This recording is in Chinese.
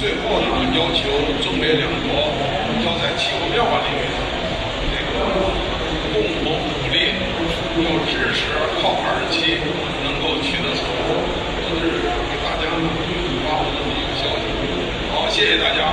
最后呢，要求中美两国要在气候变化领域这个共同努力，要支持靠二期能够取得成果。这是给大家发布这么一个消息。好，谢谢大家。